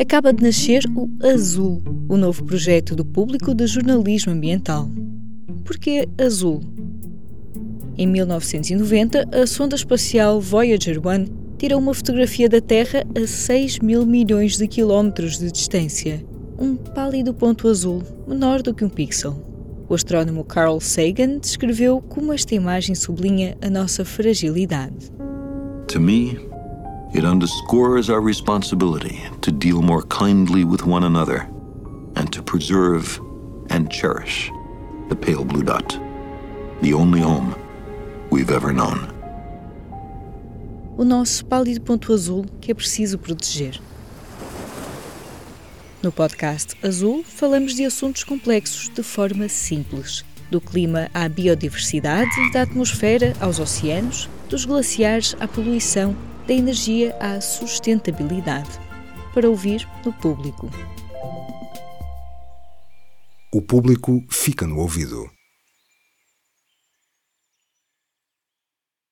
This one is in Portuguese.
acaba de nascer o Azul, o novo projeto do público de jornalismo ambiental. Porquê Azul? Em 1990, a sonda espacial Voyager 1 tirou uma fotografia da Terra a 6 mil milhões de quilómetros de distância. Um pálido ponto azul, menor do que um pixel. O astrónomo Carl Sagan descreveu como esta imagem sublinha a nossa fragilidade. It underscores our responsibility to deal more kindly with one another and to preserve and cherish the pale blue dot, the only home we've ever known. O nosso pálido ponto azul que é preciso proteger. No podcast Azul, falamos de assuntos complexos de forma simples. Do clima à biodiversidade, da atmosfera aos oceanos, dos glaciares à poluição, da energia à sustentabilidade. Para ouvir no público. O público fica no ouvido.